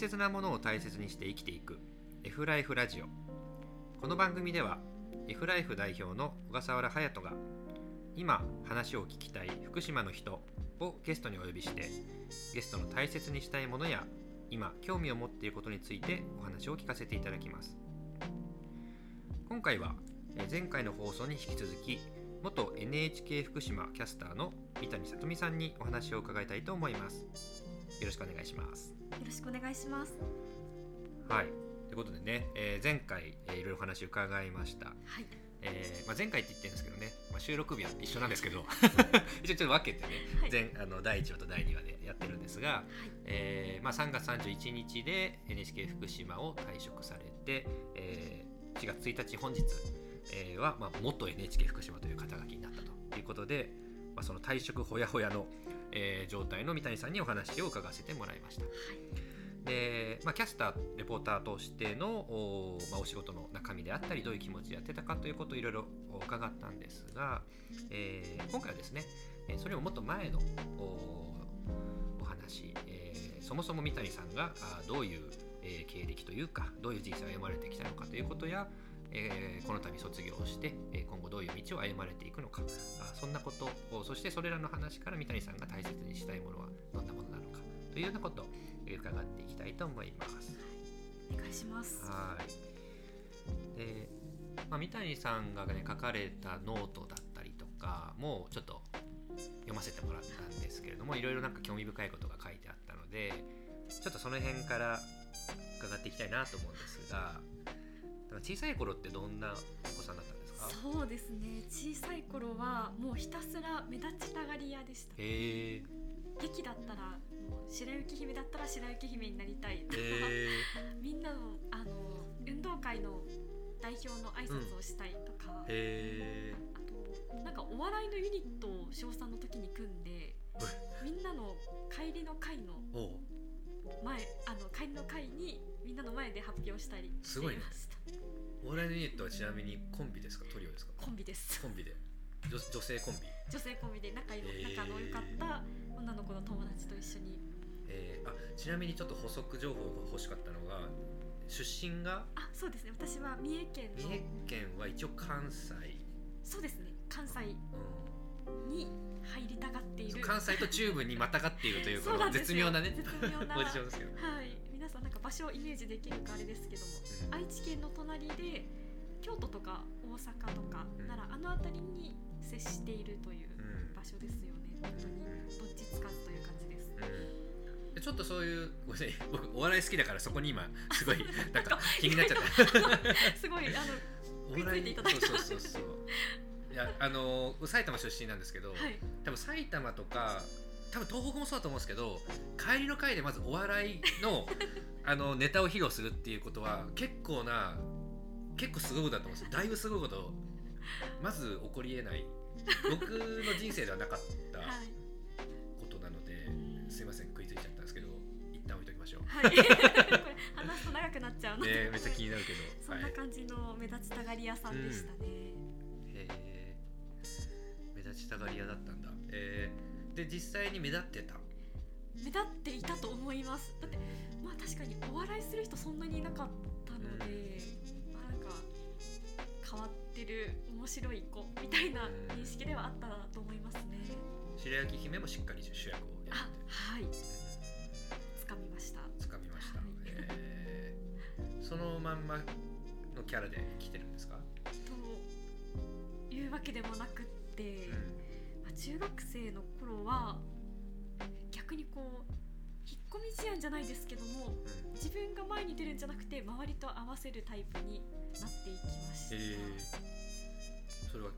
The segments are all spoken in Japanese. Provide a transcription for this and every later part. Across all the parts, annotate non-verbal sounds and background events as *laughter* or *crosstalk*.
切なものを大切にして生きていく。F ライフラジオこの番組では F ライフ代表の小笠原隼人が今話を聞きたい福島の人をゲストにお呼びしてゲストの大切にしたいものや今興味を持っていることについてお話を聞かせていただきます。今回は前回の放送に引き続き元 NHK 福島キャスターの三谷さとみさんにお話を伺いたいと思います。よろしくお願いします。よろしくお願いします。はい。ということでね、えー前回、えーいろいろお話を伺いました、はい。えーまあ、前回って言ってるんですけどね、まあ、収録日は一緒なんですけど *laughs* 一応ちょっと分けてね、はい。前あの第1話と第2話でやってるんですが、えーまあ、3月31日で NHK 福島を退職されて、えー4月1日本日、えーは、まあ、元 NHK 福島という肩書きになったということで、まあ、その退職ほやほやの、えー状態の三谷さんにお話を伺わせてもらいました。で、まあ、キャスターレポーターとしてのお,、まあ、お仕事の中身であったりどういう気持ちでやってたかということをいろいろ伺ったんですが、えー今回はですねえーそれをもっと前のおお話、えーそもそも三谷さんがどういう、えー経歴というかどういう人生を歩まれてきたのかということや、えーこの度卒業をして、えー今後どういう道を歩まれていくのかあそんなことをそしてそれらの話から三谷さんが大切にしたいものはどんなものなのかというようなことをえー伺っていきたいと思います。お願いします。はいで、まあ、三谷さんが、ね、書かれたノートだったりとかもちょっと読ませてもらったんですけれどもいろいろなんか興味深いことが書いてあったのでちょっとその辺から伺っていきたいなと思うんですがだから小さい頃ってどんなお子さんだったんですか？そうですね。小さい頃はもうひたすら目立ちたがり屋でした。劇だったらもう白雪姫だったら白雪姫になりたい。へ *laughs* みんなのあの運動会の代表の挨拶をしたいとか、えへあとなんかお笑いのユニットを小3の時に組んで *laughs* みんなの帰りの会の前あの帰りの会にみんなの前で発表したりすごいね。いました。お笑いのユニットはちなみにコンビですか？トリオですか？コンビです。コンビで。女女性コンビ？女性コンビで仲よへー。仲の良かった女の子の友達と一緒に。えー。あちなみにちょっと補足情報が欲しかったのが出身が？あそうですね。私は三重県の。三重県は一応関西、そうですね。関西。うに入りたがっていん、る関西と中部にまたがっているというこの絶妙なね絶妙な。ポジションですけど、はい。皆さんなんか場所をイメージできるかあれですけどもうん。愛知県の隣で京都とか大阪とかうん。ならあの辺りに接しているといううん場所ですよね。本当にどっちつかずという感じです。ちょっとそういうごめんなさい。僕お笑い好きだからそこに今すごい *laughs* なんか気になっちゃっ *laughs* すごいあの食いついていただいた。そうそうそうそういやあの埼玉出身なんですけど、はい。多分埼玉とか多分東北もそうだと思うんですけど帰りの会でまずお笑いの *laughs* あのネタを披露するっていうことは結構な結構すごいことだと思うんですよ。だいぶすごいことまず起こりえない。僕の人生ではなかったはい。ことなので、すいません食いついちゃったんですけど一旦置いときましょう。はい、*laughs* これ話すと長くなっちゃうので、ねめっちゃ気になるけど。そんな感じの目立ちたがり屋さんでしたね。へえ目立ちたがり屋だったんだ。えー、で実際に目立ってた？目立っていたと思います。だってまあ確かにお笑いする人そんなにいなかったので、まあなんか変わってる面白い子みたいな認識ではあったと思いますね。白雪姫もしっかり主役をやあってはい、掴みました。つかみました。はいえー、そのまんまのキャラで来てるんですか？というわけでもなくって。うん。まあ、中学生の頃は逆にこう引っ込み思案じゃないですけどもうん。自分が前に出るんじゃなくて周りと合わせるタイプになっていきました、え。ー、それは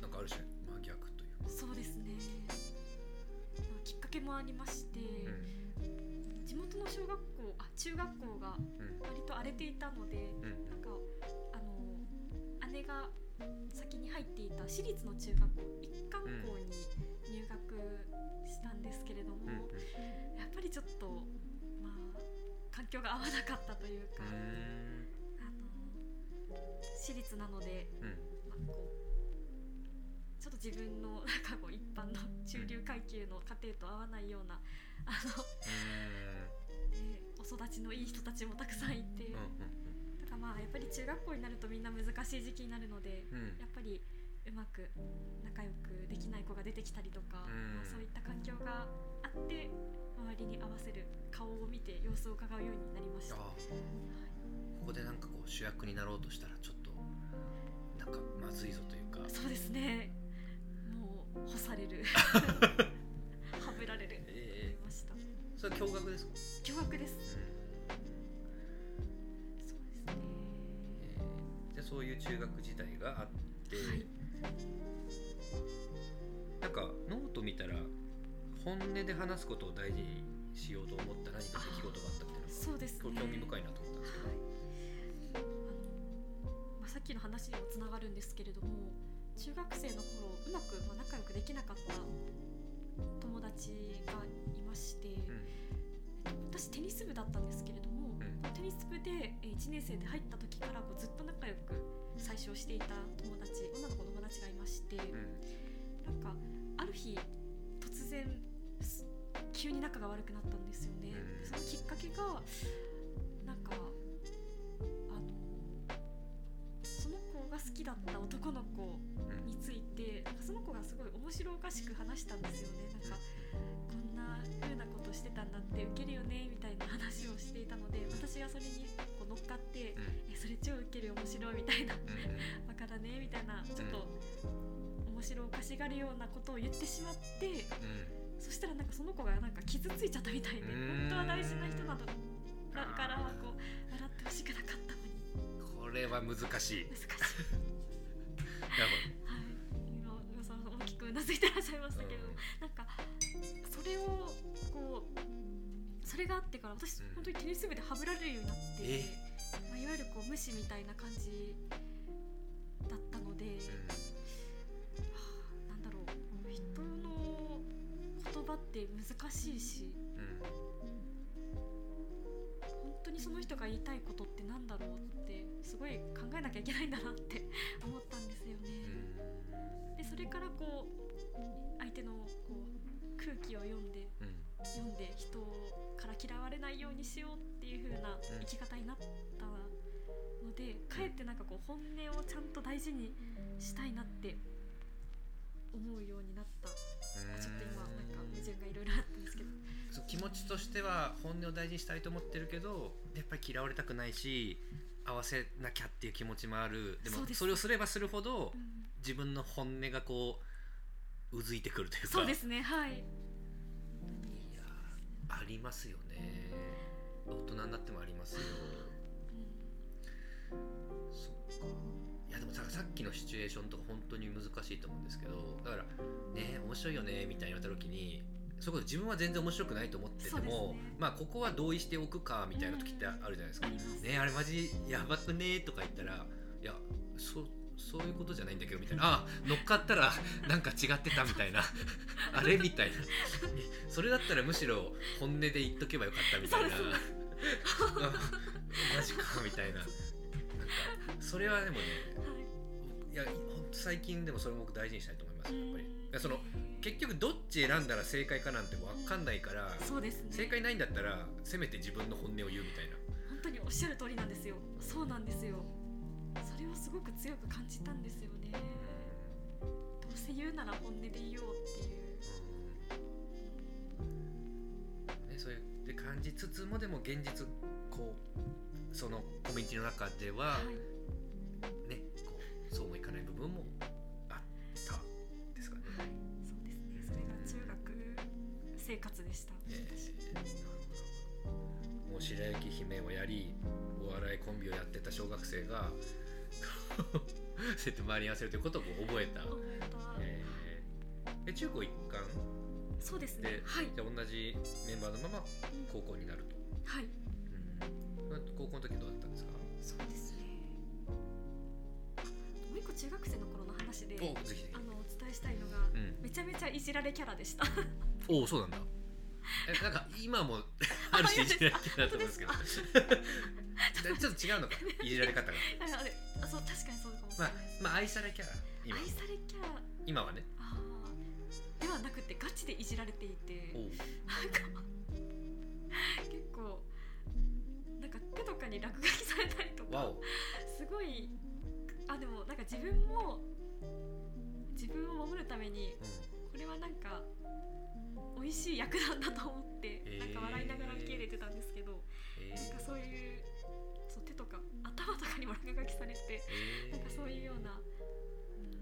なんかある種真逆というか。そうですね、まあきっかけもありまして、うん。地元の小学校あ中学校がうん。割と荒れていたのでうん。なんかあの姉が先に入っていた私立の中学校一貫校に入学したんですけれども、うんうん。やっぱりちょっとまあ環境が合わなかったというか、うん。あの私立なので、うん。まあ、こうちょっと自分のなんかこう一般の中流階級の家庭と合わないようなあの、ね、お育ちのいい人たちもたくさんいて、うんうんだからまあやっぱり中学校になるとみんな難しい時期になるので、うん。うんやっぱりうまく仲良くできない子が出てきたりとか、うん。まあ、そういった環境があって周りに合わせる顔を見て様子を伺うようになりました。あはい。ここでなんかこう主役になろうとしたらちょっとなんかまずいぞというか。そうですね。もう干される、*laughs* はぶられる。えました。ー、それは驚愕ですか、驚愕です。そういう中学時代があって、はい。なんかノート見たら本音で話すことを大事にしようと思った何か出来事があったみたいなそうですね。興味深いなと思った。んですけど、はい。あのまあ、さっきの話にもつながるんですけれども中学生の頃うまく、まあ、仲良くできなかった友達がいまして、えっと私テニス部だったんですけれども、うんテニス部でえー1年生で入った時からこうずっと仲良く最初していた友達女の子の友達がいまして、うん。なんかある日突然す急に仲が悪くなったんですよね、うん。そのきっかけがなんかあのその子が好きだった男の子うんについてなんかその子がすごい面白おかしく話したんですよね。なんかこんな風なことしてたんだってウケるよねみたいな話をしていたので私がそれにこう乗っかってうん。えそれ超ウケる面白いみたいなうんバカだねみたいなちょっと面白おかしがるようなことを言ってしまってうん。そしたらなんかその子がなんか傷ついちゃったみたいでうん。本当は大事な人なのだからこう笑ってほしくなかったのに。これは難しい。難しい。*laughs* なるはい。今皆さん大きくうなずいてらっしゃいましほど、たけど、なんかそれをこうそれがあってから私、うん。本当にテニス部ではぶられるようになってえ、まあ、いわゆるこう無視みたいな感じだったので、はあなんだろう人の言葉って難しいしうん。うん本当にその人が言いたいことってなんだろうってすごい考えなきゃいけないんだなって *laughs* 思ったんですよね。でそれからこう相手のこう空気を読んでうん。読んで人から嫌われないようにしようっていう風な生き方になったので、かえってなんかこう本音をちゃんと大事にしたいなって思うようになった。ちょっと今なんか矛盾がいろいろあったんですけど。そう気持ちとしては本音を大事にしたいと思ってるけどやっぱり嫌われたくないし合わせなきゃっていう気持ちもある。でもそれをすればするほどうん。自分の本音がこううずいてくるというか。そうですねはい。いやーありますよね。大人になってもありますよ。そっか。いやでもささっきのシチュエーションとか本当に難しいと思うんですけどだからね面白いよねみたいに言われた時にそこと自分は全然面白くないと思ってても、ね。まあここは同意しておくかみたいな時ってあるじゃないですか、あります。ねあれマジやばくねとか言ったらいやそそういうことじゃないんだけどみたいな。あ乗っかったらなんか違ってたみたいな。*laughs* あれみたいな。えそれだったらむしろ本音で言っとけばよかったみたいな。マジかみたいな。なんかそれはでもねはい。いやほんと最近でもそれも僕大事にしたいと思いますやっぱり。その結局どっち選んだら正解かなんて分かんないからそうですね。正解ないんだったらせめて自分の本音を言うみたいな。本当におっしゃる通りなんですよ。そうなんですよそれをすごく強く感じたんですよね。どうせ言うなら本音で言おうっていう。ね、そういうで感じつつもでも現実こうそのコミュニティの中では、はい。ねこうそうもいかない部分もあったですかね。はい。そうですね。それが中学生活でした、えーなるほど。もう白雪姫をやりお笑いコンビをやってた小学生がそうやって周りに合わせるということを覚えた。覚えた、えー。で中高一貫？そうですで、ねはい。じゃあ同じメンバーのまま高校になると。はい。うん、高校の時どうだったんですか？そうですね。もう一個中学生の頃の話であのお伝えしたいのが、うん。めちゃめちゃいじられキャラでした。おおそうなんだ。えなんか今も *laughs* ある種いじられてると思うんですけど。本ちょっと違うのか *laughs* いじられ方が。あそう確かにそうかもしれまあない。です、まあ愛されキャラ今愛されキャラ。今はね。あー。ではなくてガチでいじられていて。なんか結構なんか手とかに落書きされたりとかすごいあでもなんか自分も自分を守るためにこれはなんか美味しい役なんだと思って、なんか笑いながら受け入れてたんですけど、えなんかそういうとか頭とかにも落書きされてえなんかそういうような、うん、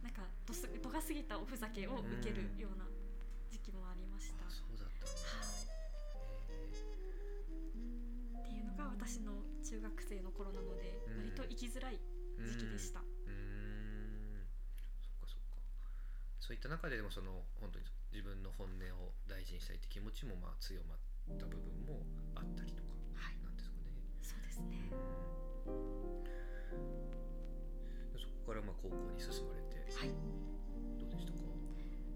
なんかどす度が過ぎたおふざけを受けるような時期もありました。あそうだったんだ。っていうのが私の中学生の頃なので、うん割と生きづらい時期でした。うーん。そっかそっか。そういった中ででもその本当に自分の本音を大事にしたいって気持ちもまあ強まった部分もあったりとかですね。でそこからまあ高校に進まれてはい。どうでしたか？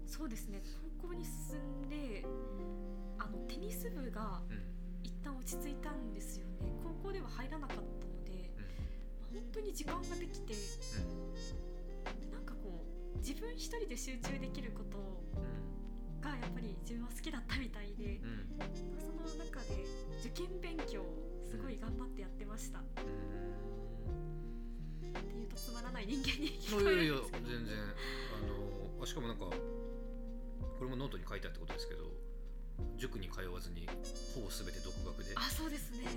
そうですね。高校に進んで、あのテニス部がうん一旦落ち着いたんですよね。高校では入らなかったので、本当に時間ができて、なんかこう自分一人で集中できることうんがやっぱり自分は好きだったみたいで、うんうんその中で受験勉強をすごい頑張ってやってました。うっていうとつまらない人間に聞こえいやいやるんですけど。全然あのあしかもなんかこれもノートに書いてあったことですけど塾に通わずにほぼ全て独学であそうですね。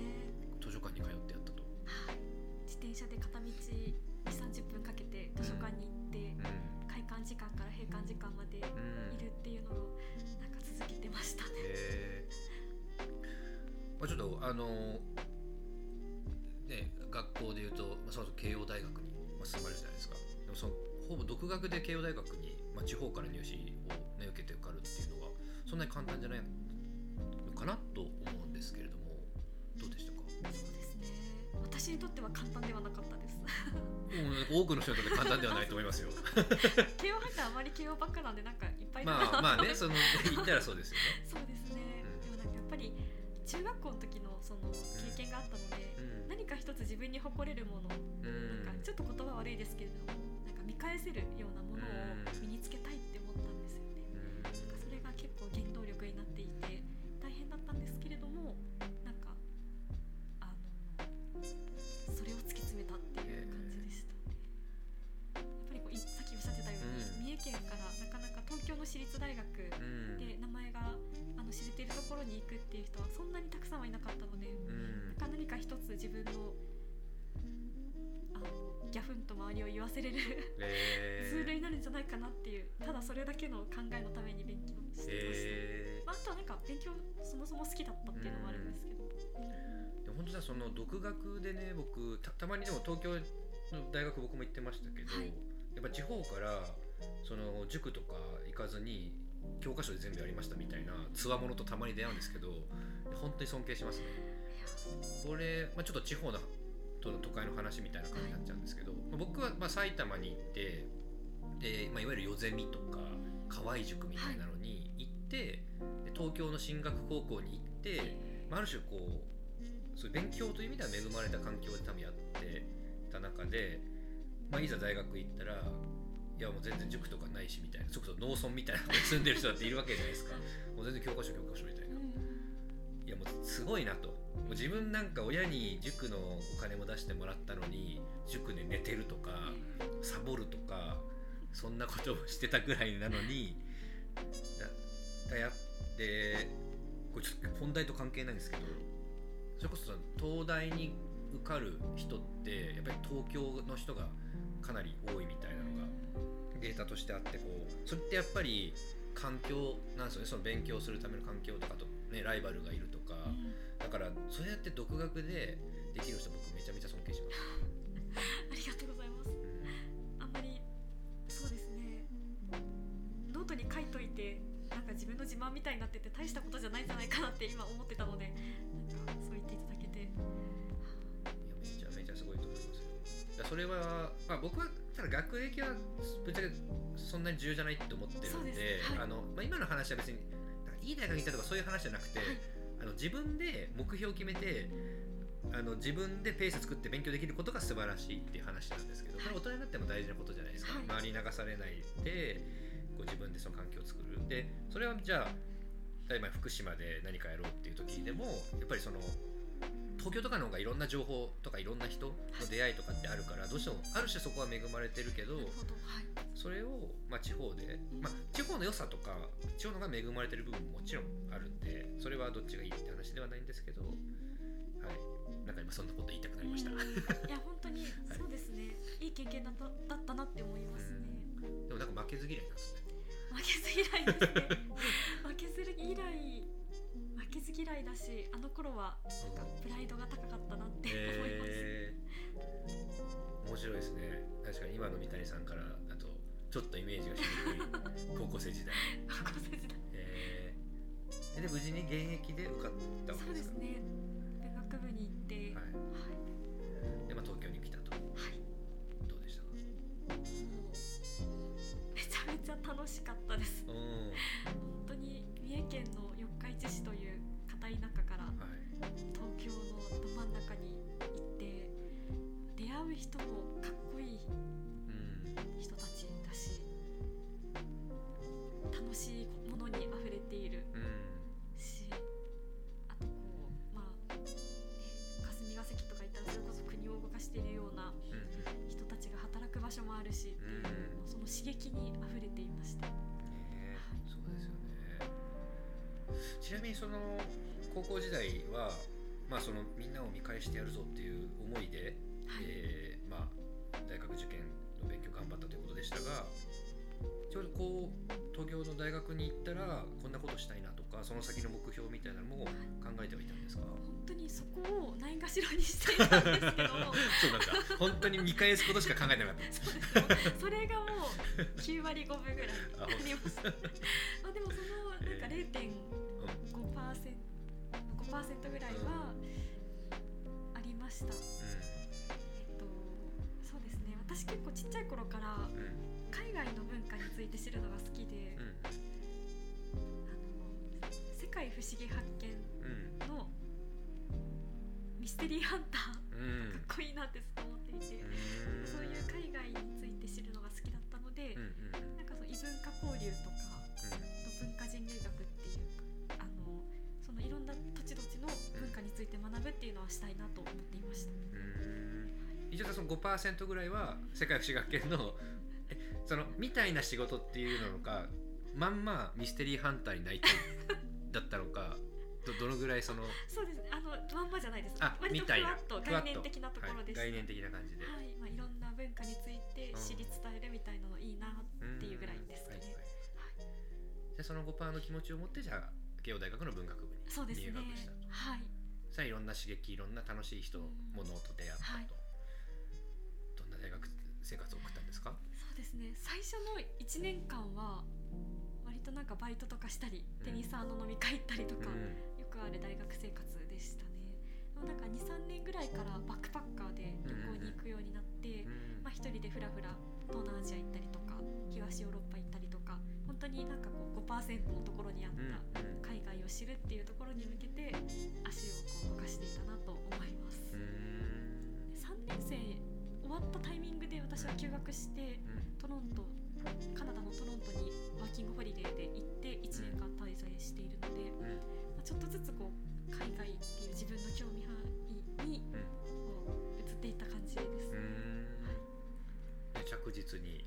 図書館に通ってやったと。はい自転車で片道2 3 0分かけて図書館に行って、うん。開館時間から閉館時間までいうん。るっていうのをなんか続けてましたね。へー。まあ、ちょっとあのね学校でいうと、まあ、その後慶応大学に、まあ、進まれるじゃないですか。でもそのほぼ独学で慶応大学に、まあ、地方から入試を、ね、受けて受かるっていうのはそんなに簡単じゃないのかなと思うんですけれどもどうでしたか？そうですね。私にとっては簡単ではなかったです。もう多くの人にとって簡単ではないと思いますよ。*laughs* 慶応入ったらあまり慶応ばっかなんでなんかいっぱいまあまあねとその言ったらそうですよね。*laughs* そうですね、うん。でもなんかやっぱり中学校の時のその経験があったので、うん。何か一つ自分に誇れるものうん。なんかちょっと言葉悪いですけれどもなんか見返せるようなものを身につけたいって思ったんですよね。うん。なんかそれが結構原動力になっていて大変だったんですけれどもなんかあのそれを突き詰めたっていう感じでしたね。やっぱりこういさっきおっしゃってたように、うん。三重県からなかなか東京の私立大学うん。で名前があの知れているところに行くっていう人はそんなにたくさんはいなかったのでうん。か何か一つ自分のあのギャフンと周りを言わせれるえツー *laughs* ルになるんじゃないかなっていうただそれだけの考えのために勉強してました、えまあ、あとはなんか勉強そもそも好きだったっていうのもあるんですけど、でも本当さその独学でね僕たたまにでも東京の大学僕も行ってましたけど、はい。やっぱ地方からその塾とか行かずに教科書で全部やりましたみたいなつわものとたまに出会うんですけど本当に尊敬しますね。これ、まあ、ちょっと地方のと都会の話みたいな感じになっちゃうんですけど、まあ僕はま埼玉に行ってで、まあ、いわゆる夜ゼミとか河合塾みたいなのに行って、で東京の進学高校に行って、まあ、る種こうそういう勉強という意味では恵まれた環境で多分やってた中で、ま、いざ大学行ったらいやもう全然塾とかないしみたいな。それこそ農村みたいなとこに住んでる人だっているわけじゃないですか。もう全然教科書教科書みたいな。いやもうすごいなと。もう自分なんか親に塾のお金も出してもらったのに塾で寝てるとかサボるとかそんなことをしてたぐらいなのにだだやってこれちょっと本題と関係ないんですけどそれこそ東大に受かる人ってやっぱり東京の人がかなり多いみたいなのがデータとしてあってこうそれってやっぱり環境なんですよね。その勉強するための環境とかと、ね、ライバルがいるとか。だからそうやって独学でできる人僕めちゃめちゃ尊敬します。*laughs* ありがとうございます。あんまりそうですね。ノートに書いといてなんか自分の自慢みたいになってて大したことじゃないんじゃないかなって今思ってたのでなんかそう言っていただけてそれは、まあ、僕はただ学歴はぶっちゃけそんなに重要じゃないって思ってるんであのまあ、今の話は別にいい大学に行ったとかそういう話じゃなくて、はいあの自分で目標を決めてあの自分でペース作って勉強できることが素晴らしいっていう話なんですけど、それ大人になっても大事なことじゃないですか、はい周りに流されないでこう自分でその環境を作る。でそれはじゃあ例えば福島で何かやろうっていう時でもやっぱりその東京とかの方がいろんな情報とかいろんな人の出会いとかってあるからどうしてもある種そこは恵まれてるけどそれを、まあ、地方で、まあ、地方の良さとか地方のが恵まれてる部分ももちろんあるんでそれはどっちがいいって話ではないんですけど、はい、なんか今そんなこと言いたくなりました。うん。いや *laughs* 本当にそうですね、い、い経験だっただったなって思いますね、でもなんか負けず嫌いなんですね。負けず嫌いですね。負けず嫌い負けず嫌いだしあの頃はなんかプライドが高かったなって思います、えー、面白いですね。確かに今の三谷さんからだとちょっとイメージがしにくい。*laughs* 高校生時代、高校生時代。えー、で無事に現役で受かったわそうけですか？ですねちなみにその高校時代はまあそのみんなを見返してやるぞっていう思いで、はい。えーまあ大学受験の勉強頑張ったということでしたがちょうどこう東京の大学に行ったらこんなことしたいなとかその先の目標みたいなのも考えてはいたんですか？本当にそこをないがしろにしていたんですけど。*laughs* そうなんだ。本当に見返すことしか考えてなかった。そうです。それがもう9割5分ぐらいああります。*laughs* まあでもそのなんかえ0.5%、5%ぐらいはありました、えっとそうですね。私結構ちっちゃい頃からうんうん海外の文化について知るのが好きで、うん。あの世界不思議発見うん。のミステリーハンターうんかっこいいなってずっと思っていて、そういう海外について知るのが好きだったので、うんうんうん。なんかそう異文化交流とか文化人類学ってのいろんな土地土地の文化について学ぶっていうのはしたいなと思っていました。うん。一応その5%ぐらいは世界不思議学研の *laughs* えそのみたいな仕事っていうのかまんまミステリーハンターになりたいだったのかどどのぐらいそのそうですね。あのまんまじゃないです。あ割とふわっと概念的なところでした。はい、概念的な感じで、はい、まあいろんな文化について知り伝えるみたいなのいいなっていうぐらいですかね。うん。はいはいはい。でその5%の気持ちを持ってじゃあ慶応大学の文学部に。入学したとはい。さあいろんな刺激いろんな楽しい人うん物と出会ったと、はいどんな大学生活を送ったんですか？そうですね。最初の1年間は割となんかバイトとかしたり、うんテニサーの飲み会行ったりとか、うんよくある大学生活でしたね。なんか2、3年ぐらいからバックパッカーで旅行に行くようになって、うんまあ、一人でふらふら東南アジア行ったりとか東ヨーロッパ行ったり本当になんかこう5%のところにあっうんた海外を知るっていうところに向けて足をこう動かしていたなと思います。うんうん。3年生終わったタイミングで私は休学してうん。トロントカナダのトロントにワーキングホリデーで行って1年間滞在しているので、うん。まあ、ちょっとずつこう海外っていう自分の興味範囲に移っていった感じです、うん。はい。で着実に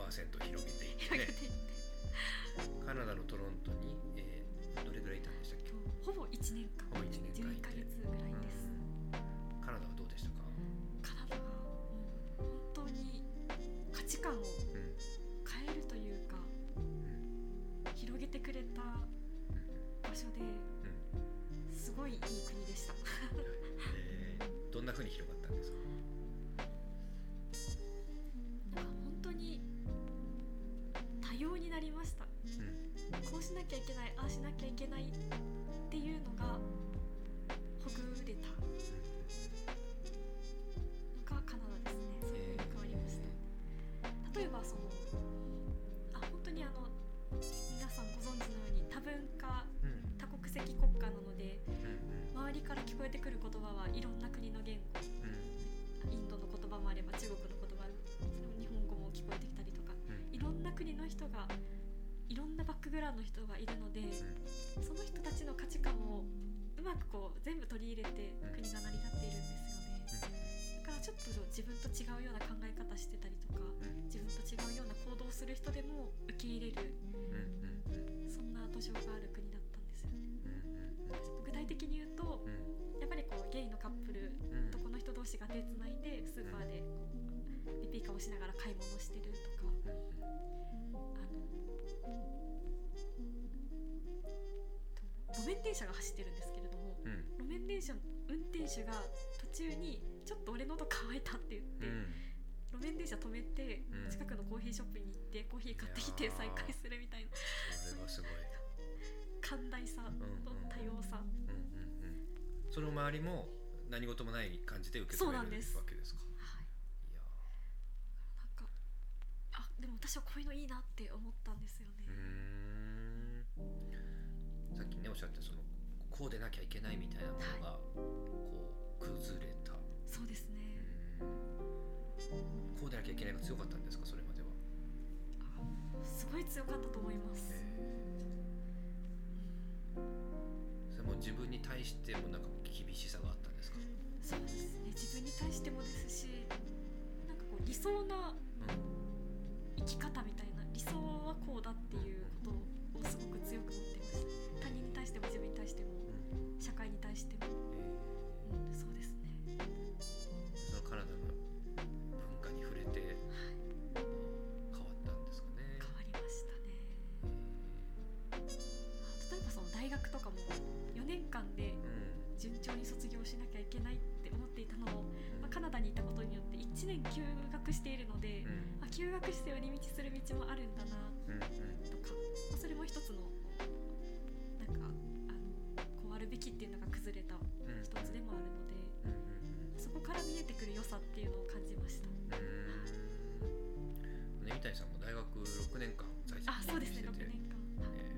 5% *laughs* 広げていって、広げていって *laughs* カナダのトロントに、えーどれぐらいいたんでしたっけ？ほぼ1年間。ほぼ一年間い11てヶ月ぐらいです、うん。カナダはどうでしたか、カナダはもう本当に価値観をうん。変えるというかうん。広げてくれた場所でうん。すごいいい国でした。*laughs* えーどんな風に広がったんですか？多様になりました。うん。こうしなきゃいけないああしなきゃいけないっていうのが人がいるので、その人たちの価値観をうまくこう全部取り入れてうん。国が成り立っているんですよね。だからちょっと自分と違うような考え方してたりとか自分と違うような行動をする人でも受け入れるそんな土壌がある国だったんです。よね。具体的に言うとうんやっぱりこうゲイのカップルうん。男の人同士が手つないでスーパーでピピカをしながら買い物してるとか。あの路面電車が走ってるんですけれどもうん。うん路面電車の運転手が途中にちょっと俺喉乾いたって言って、路面電車止めてうん。近くのコーヒーショップに行ってコーヒー買ってきて再開するみたいなそれはすごい。寛大さうんうんと多様さ。うんうんうん。その周りも何事もない感じで受け止めるそうなんです。わけですか？はい。いやなんかあでも私はこういうのいいなって思ったんですよねさっきねおっしゃってそのこうでなきゃいけないみたいなものがこう崩れた、そうですね。こうでなきゃいけないが強かったんですか？それまでは、あすごい強かったと思います、それも自分に対してもなんか厳しさがあったんですか、そうですね。自分に対してもですしなんかこう理想なうん。生き方みたいな理想はこうだっていうことをすごく強く持って休学して寄り道する道もあるんだなうんうん。とか、まあ、それも一つのなんかあのこうあるべきっていうのが崩れたうん一つでもあるのでうんうんそこから見えてくる良さっていうのを感じました。うん。ね三谷さんも大学6年間在籍あそうですね6してて。年間。えー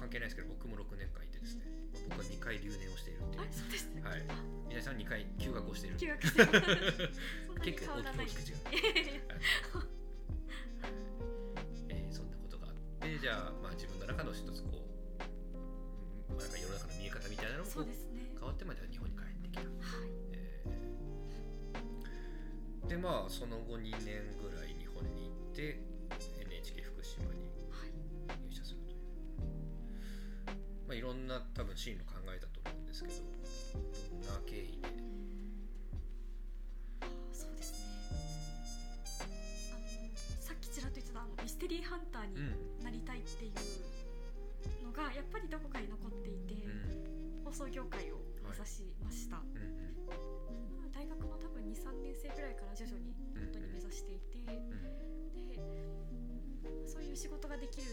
関係ないですけど僕も6年間いてですね。まあ僕は2回留年をしているっていう。あそうですね、はい。あ。三谷さんは2回休学をしている。休学してま後2年ぐらい日本に行って NHK 福島にはい入社するという、まあ、いろんな多分進路考えたと思うんですけどどんな経緯で。あそうですね。あのさっきちらっと言ってたあのミステリーハンターにうんなりたいっていうのがやっぱりどこかに残っていて、うん。放送業界を目指しました、大学の多分23年生ぐらいから徐々に本当に目指していて、うんでそういう仕事ができる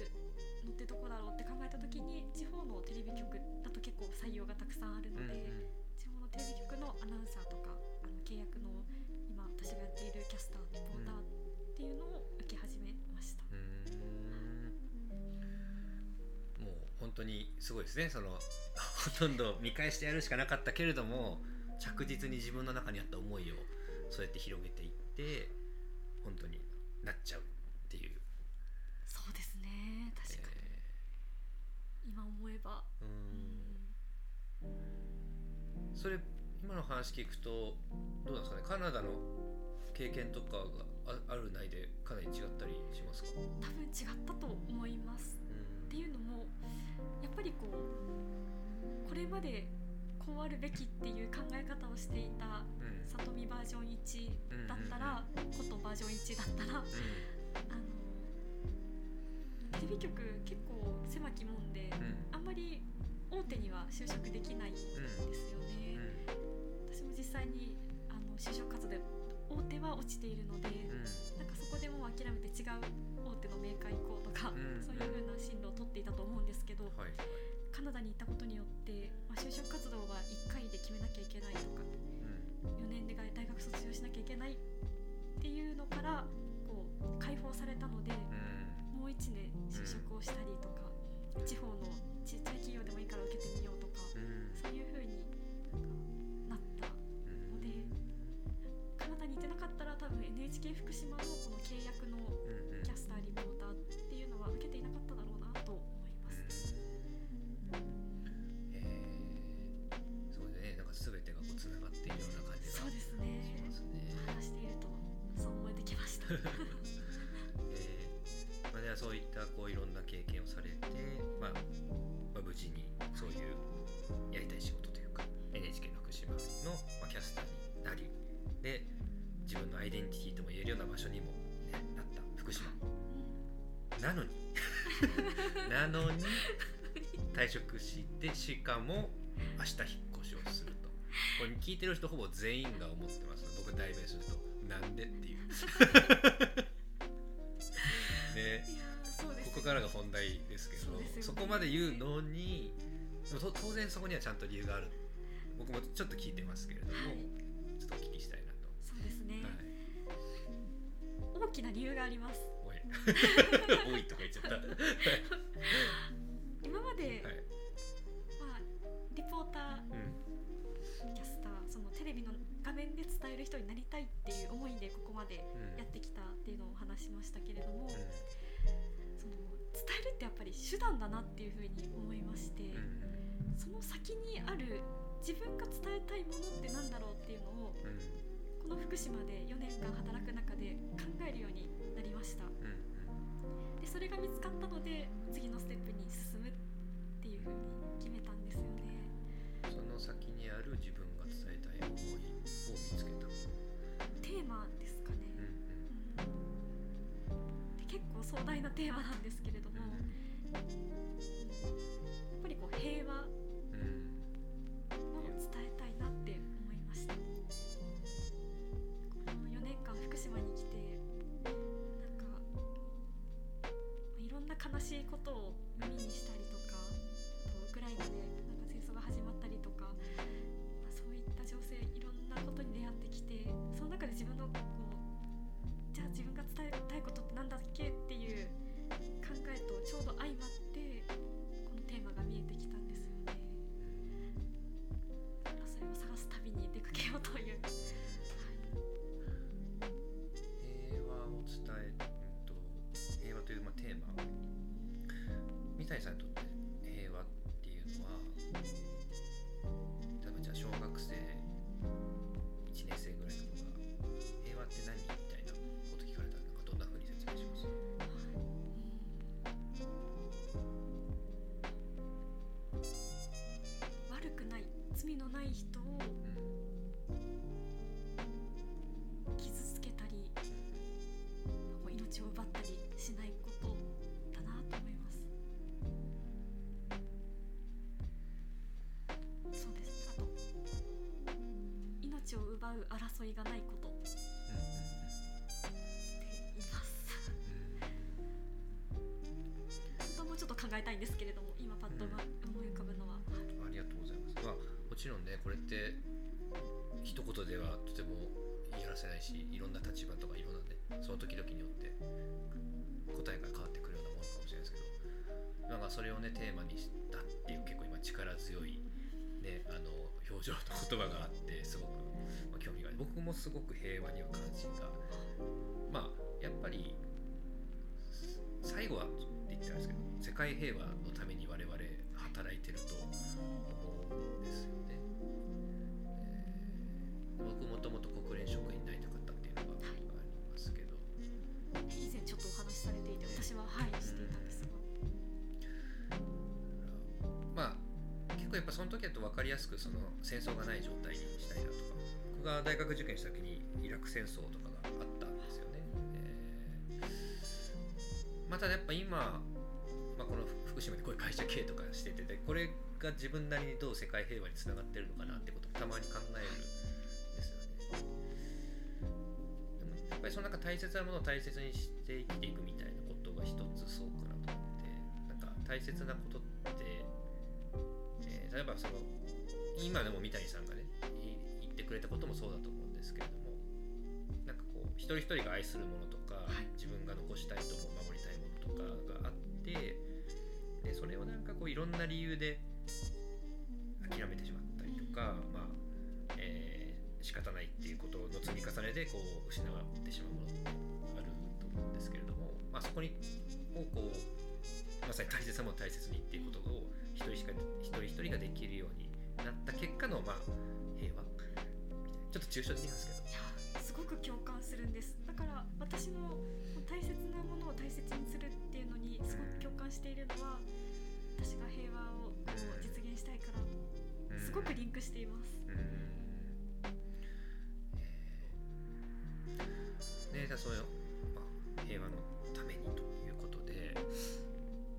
のってどこだろうって考えた時に地方のテレビ局だと結構採用がたくさんあるのうんで、地方のテレビ局のアナウンサーとかあの契約の今私がやっているキャスターリポーターっていうのを受け始めました、うん。もう本当にすごいですね。そのほとんど見返してやるしかなかったけれども着実に自分の中にあった思いをそうやって広げていって本当になっちゃうっていう、そうですね。確かに、え今思えば。ーううん。んそれ今の話聞くとどうなんですかね。カナダの経験とかがああるないでかなり違ったりしますか、多分違ったと思います。うん。っていうのもやっぱりこうこれまでこうあるべきっていう考え方をしていたうん。里見バージョン1だったらことバージョン1だったらあのテレビ局結構狭きもん。であんまり大手には就職できないんですよね、私も実際にあの就職活動で大手は落ちているので、うん。なんかそこでもう諦めて違う大手のメーカー行こうとか、うん。そういう風な進路を取っていたと思うんですけど、はいはいカナダに行ったことによって、まあ、就職活動は1回で決めなきゃいけないとかうん。4年で大学卒業しなきゃいけないっていうのからこう解放されたので、うん。もう1年就職をしたりとか、地方のちっちゃい企業でもいいから受けてみようとか、うん。そういう風になったうん。でカナダに行ってなかったら多分 NHK 福島のこの契約の *laughs* えーまあ、ではそういったこういろんな経験をされて、まあまあ、無事にそういうやりたい仕事というか NHK の福島の、ま、キャスターになりで自分のアイデンティティとも言えるような場所にも、ね、なった福島。なのに *laughs* なのに退職してしかも明日引っ越しをすると。これ聞いてる人ほぼ全員が思ってます。僕代弁すると。なんでっていう。で *laughs* いやーそうですここからが本題ですけどそこまで言うのに当然そこにはちゃんと理由がある。僕もちょっと聞いてますけれども、はい。ちょっとお聞きしたいなと、そうですね、はい、大きな理由があります。おい。*laughs* おいとか言っちゃった、は *laughs* い今まで、はい。まあ、リポーターうん。キャスターそのテレビの画面で伝える人になりたいっていうでここまでうん。やってきたっていうのをお話しましたけれども、うその伝えるってやっぱり手段だなっていうふうに思いまして、んうん。その先にある自分が伝えたいものってなんだろうっていうのをうん。この福島で4年間働く中で考えるようになりました。でそれが見つかったので次のステップに進むっていうふうに決めたんですよね。その先にある自分が伝えたい思いを見つけた、テーマですかね、うん結構壮大なテーマなんですけれども、うんやっぱりこう平和うん。を伝えたいなって思いました。この4年間福島に来てなんかいろんな悲しいことを耳にしたりとかあとウクライナで谷さんにとって平和っていうのは例えばじゃあ小学生1年生ぐらいの子が平和って何みたいなこと聞かれたらなんかどんなふうに説明します？悪くない罪のない人をうん。傷つけたり命を奪ったそうです。あと命を奪う争いがないこと。って言います。本当はもうちょっと考えたいんですけれども今パッと思い浮かぶのは、ありがとうございます。まあもちろんねこれって一言ではとても言い表せないしいろんな立場とかいろんなねその時々によって答えが変わってくるようなものかもしれないですけどなんかそれをねテーマにしたっていう結構今力強いねあの表情と言葉があってすごく、まあ、興味がある。僕もすごく平和には関心が。まあやっぱり最後はって言ってたんですけど世界平和のために我々働いてると思うんですよね。えー僕もともと国連職員になりたかったっていうのがありますけど、以前ちょっとお話しされていて私ははいしていたんですが。まあやっぱその時だと分かりやすくその戦争がない状態にしたいなとか僕が大学受験した時にイラク戦争とかがあったんですよね。えーまたやっぱ今、まあ、この福島でこういう会社経営とかしててでこれが自分なりにどう世界平和につながってるのかなってことをたまに考えるんですよね。でもやっぱりそのなんか大切なものを大切にして生きていくみたいなことが一つそうかなと思ってなんか大切なことって、えー例えばその今でも三谷さんがねい言ってくれたこともそうだと思うんですけれどもなんかこう一人一人が愛するものとか、はい。自分が残したいと思う守りたいものとかがあってでそれをなんかこういろんな理由で諦めてしまったりとか、まあえー仕方ないっていうことの積み重ねでこう失ってしまうものってあると思うんですけれども、まあ、そこにをこうまさに大切なも大切にっていうことを一人しか一人一人ができるようになった結果のまあ平和。ちょっと抽象的なんですけど。すごく共感するんです。だから私も大切なものを大切にするっていうのにすごく共感しているのは私が平和をこう実現したいからすごくリンクしています。でじゃあそれを、まあ、平和のためにということで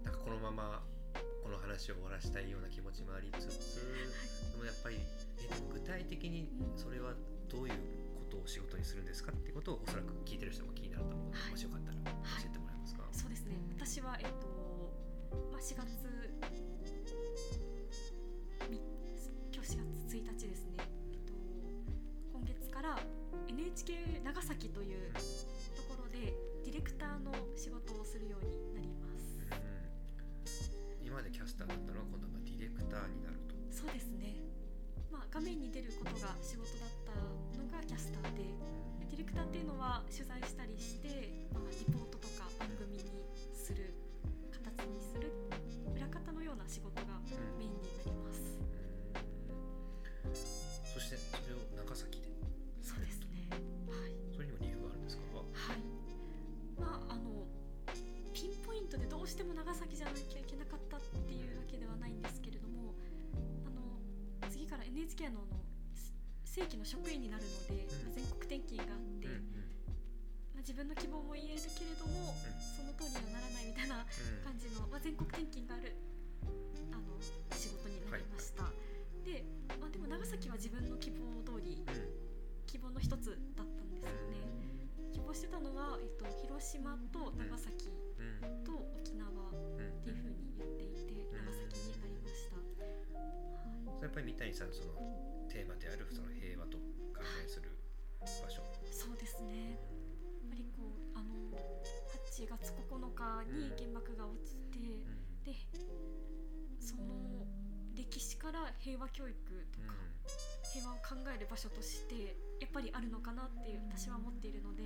なんかこのままこの話を終わらしたいような気持ちもありつつでもやっぱりえ具体的にそれはどういうことを仕事にするんですかっていうことをおそらく聞いてる人も気になると思うので、はい。もしよかったら教えてもらえますか、そうですね。私は、えっとまあ、4月み今日4月1日ですね、えっと、今月から NHK 長崎というところでディレクターの仕事をするようになりまでキャスターだったのは今度はまあディレクターになると。そうですね、まあ、画面に出ることが仕事だったのがキャスターで。ディレクターっていうのは取材したりして、まあ、リポートとか番組にする形にする裏方のような仕事がメインになります。そしてそれを長崎で。そうですね。はい、それにも理由があるんですか？はい、まああのピンポイントでどうしても長崎じゃなきゃ次から NHK のあの正規の職員になるので、うん。まあ全国転勤があって、まあ、自分の希望も言えるけれども、その通りにはならないみたいな感じの、まあ、全国転勤があるあの仕事になりました、で、まあ、でも長崎は自分の希望通りうん。希望の一つだったんですよね。希望してたのは、えっと、広島と長崎と沖縄っうんていうふうに言ってぱり三谷さんそのテーマであるその平和と関連する場所。そうですね。やっぱりこうあの8月9日に原爆が落ちて、でその歴史から平和教育とか、平和を考える場所としてやっぱりあるのかなっていう私は思っているので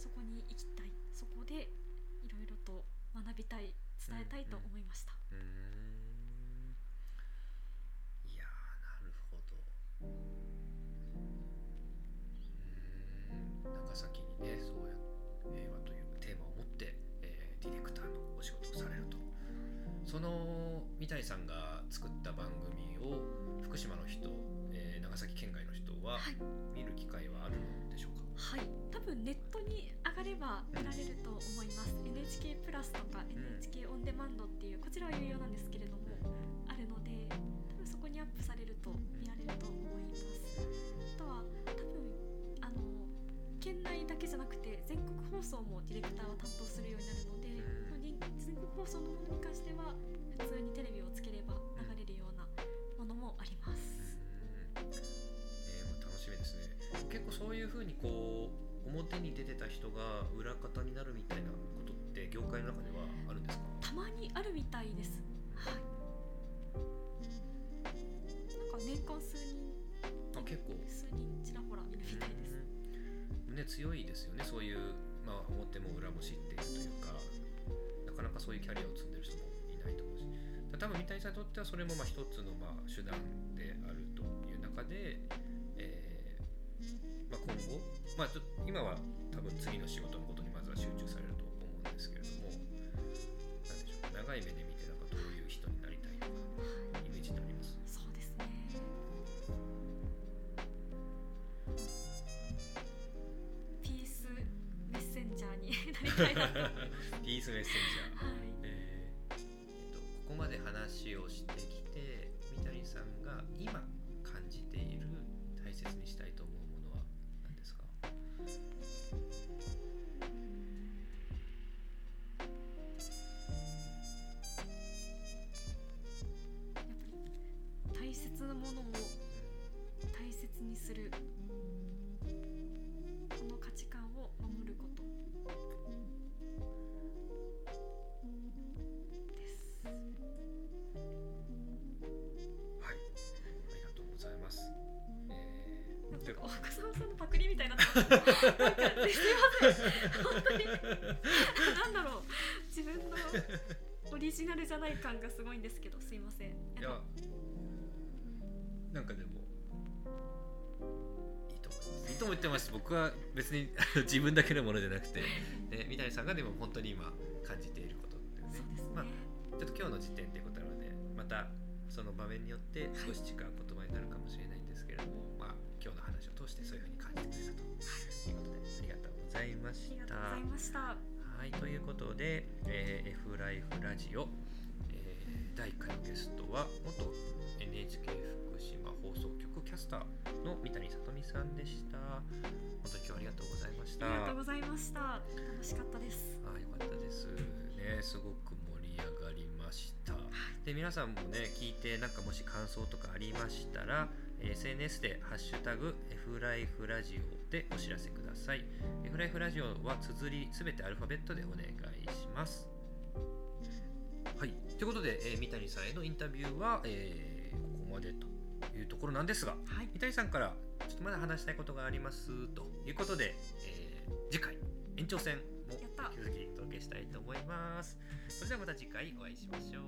そこに行きたい。そこでいろいろと学びたい伝えたいと思いました、うんうんいやーなるほどうん長崎にねそうや平和というテーマを持って、えーディレクターのお仕事をされると。その三谷さんが作った番組を福島の人、えー長崎県外の人ははい。見る機会はあるのでしょうか、はい。多分ネットに上がれば見られると思います。NHK プラスとか NHK オンデマンドっていうこちらは有料なんですけれどもあるのでアップされると見られると思います。あとは多分あの県内だけじゃなくて全国放送もディレクターは担当するようになるので、全国放送のものに関しては普通にテレビをつければ流れるようなものもあります、うんえーもう楽しみですね。結構そういうふうにこう表に出てた人が裏方になるみたいなことって業界の中ではあるんですか？たまにあるみたいです。はいか年間数人あ結構。数人ちらほらいるみたいです。うん。ね強いですよね。そういう、まあ、表も裏も知っているというか。なかなかそういうキャリアを積んでる人もいないと思うし。多分三谷さんにとってはそれもまあ一つのまあ手段であるという中で、えーまあ、今後、まあ、ちょ今は多分次の仕事のことにまずは集中されると思うんですけれども。なんでしょう。長い目で *laughs* ピースメッセンジャー。えーえっと、ここまで話をしさんのパクリみたいになってます。*laughs* なんかすいません。本当に。何だオリジナルじゃない感がすごいんですけどすいません。いやなんかでもいいと思います。いいと思ってます僕は別に *laughs* 自分だけのものじゃなくて、ね、三谷さんがでも本当に今感じていることっていうね。そうですね、まあちょっと今日の時点ということなのでまたその場面によって少し違う言葉になるかもしれないんですけれども、まあ今日の話を通してそういうふうに感じてくれたと。い。うことでありがとうございまありがした。とうございました。はい、ということで、えー F ライフラジオ、えー第1回のゲストは元 NHK 福島放送局キャスターの三谷さとみさんでした。本当に今日はありがとうございました。ありがとうございました。楽しかったです。あよかったです。ねすごく盛り上がりました。で皆さんもね聞いてなんかもし感想とかありましたらえー SNS で「ハッシュタグ #F ライフラジオ」でお知らせください。F ライフラジオは綴りすべてアルファベットでお願いします。はい。ということで、えー三谷さんへのインタビューは、えーここまでというところなんですがはい。三谷さんからちょっとまだ話したいことがありますということで、えー次回延長戦も引き続きお届けしたいと思います。それではまた次回お会いしましょう